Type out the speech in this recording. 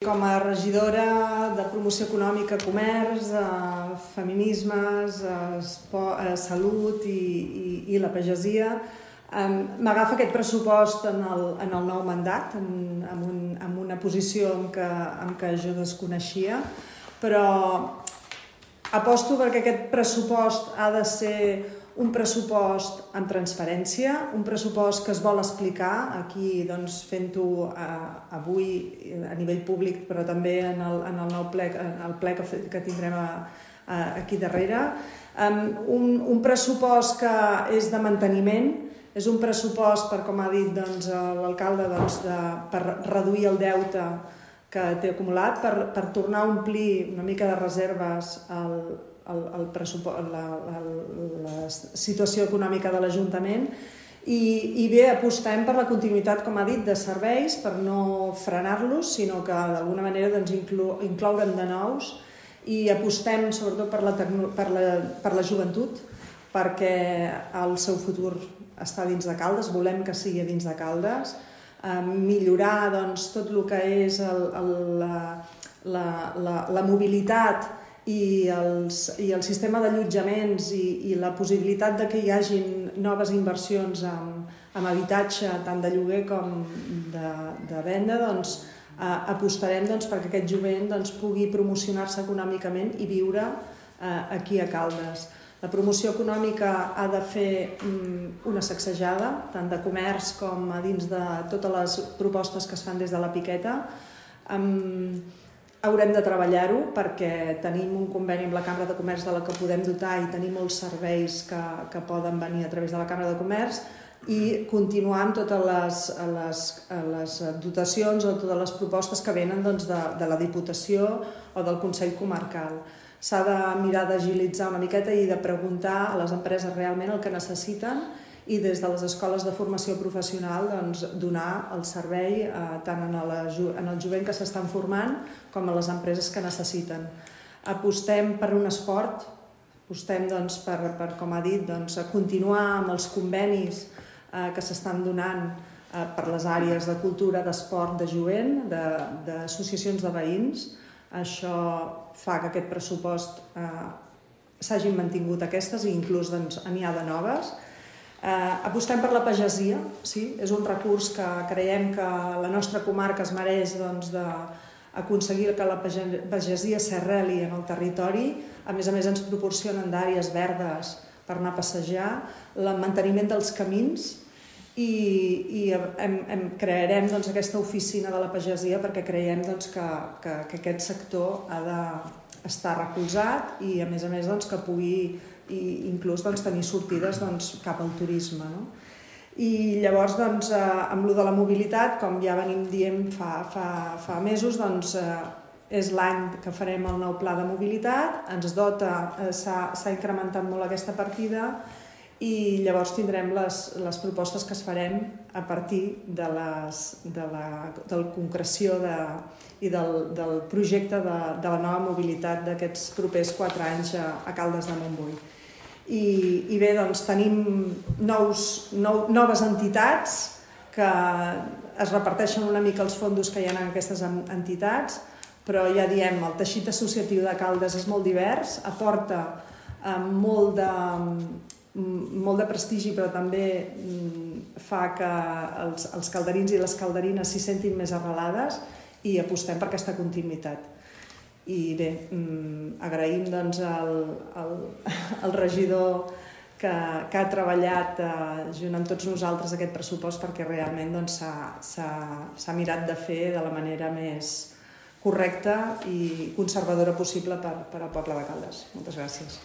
Com a regidora de promoció econòmica, comerç, eh, feminismes, eh, salut i, i, i la pagesia, eh, m'agafa aquest pressupost en el, en el nou mandat, en, en, un, en una posició en què, en què jo desconeixia, però aposto perquè aquest pressupost ha de ser un pressupost amb transparència, un pressupost que es vol explicar, aquí doncs, fent-ho eh, avui a nivell públic, però també en el, en el nou ple, en el ple que, que tindrem a, a, aquí darrere. Um, un, un pressupost que és de manteniment, és un pressupost, per com ha dit doncs, l'alcalde, doncs, de, per reduir el deute que té acumulat, per, per tornar a omplir una mica de reserves al, el, el la, la, la situació econòmica de l'Ajuntament. I, i bé, apostem per la continuïtat, com ha dit, de serveis, per no frenar-los, sinó que d'alguna manera doncs, inclou, incloure'n de nous. I apostem sobretot per la, per, la, per la joventut, perquè el seu futur està dins de Caldes, volem que sigui dins de Caldes, eh, millorar doncs, tot el que és el, el, la, la, la, la mobilitat i, els, i el sistema d'allotjaments i, i la possibilitat de que hi hagin noves inversions en, en habitatge, tant de lloguer com de, de venda, doncs, eh, apostarem doncs, perquè aquest jovent doncs, pugui promocionar-se econòmicament i viure eh, aquí a Caldes. La promoció econòmica ha de fer mm, una sacsejada, tant de comerç com a dins de totes les propostes que es fan des de la Piqueta. Um, Haurem de treballar-ho perquè tenim un conveni amb la Cambra de Comerç de la que podem dotar i tenim molts serveis que, que poden venir a través de la Cambra de Comerç i continuar amb totes les, les, les dotacions o totes les propostes que venen doncs, de, de la Diputació o del Consell Comarcal. S'ha de mirar d'agilitzar una miqueta i de preguntar a les empreses realment el que necessiten i des de les escoles de formació professional doncs, donar el servei eh, tant en, la, en el jovent que s'estan formant com a les empreses que necessiten. Apostem per un esport, apostem doncs, per, per, com ha dit, doncs, continuar amb els convenis eh, que s'estan donant eh, per les àrees de cultura, d'esport, de jovent, d'associacions de, de veïns. Això fa que aquest pressupost eh, s'hagin mantingut aquestes i inclús doncs, ha de noves Eh, apostem per la pagesia, sí? és un recurs que creiem que la nostra comarca es mereix doncs, de, aconseguir que la pagesia s'arreli en el territori. A més a més ens proporcionen d'àrees verdes per anar a passejar, el manteniment dels camins i, i hem, hem, crearem doncs, aquesta oficina de la pagesia perquè creiem doncs, que, que, que aquest sector ha d'estar recolzat i a més a més doncs, que pugui i inclús doncs, tenir sortides doncs, cap al turisme. No? I llavors, doncs, eh, amb lo de la mobilitat, com ja venim dient fa, fa, fa mesos, doncs, eh, és l'any que farem el nou pla de mobilitat, ens dota, eh, s'ha incrementat molt aquesta partida i llavors tindrem les, les propostes que es farem a partir de, les, de la del concreció de, i del, del projecte de, de la nova mobilitat d'aquests propers quatre anys a, a Caldes de Montbui. I, i bé, doncs tenim nous, nou, noves entitats que es reparteixen una mica els fondos que hi ha en aquestes entitats, però ja diem, el teixit associatiu de Caldes és molt divers, aporta eh, molt, de, molt de prestigi, però també mm, fa que els, els calderins i les calderines s'hi sentin més arrelades i apostem per aquesta continuïtat. I bé, mm, agraïm doncs, al, al, al regidor que, que ha treballat eh, junt amb tots nosaltres aquest pressupost perquè realment doncs, s'ha doncs, mirat de fer de la manera més correcta i conservadora possible per, per al poble de Caldes. Moltes gràcies.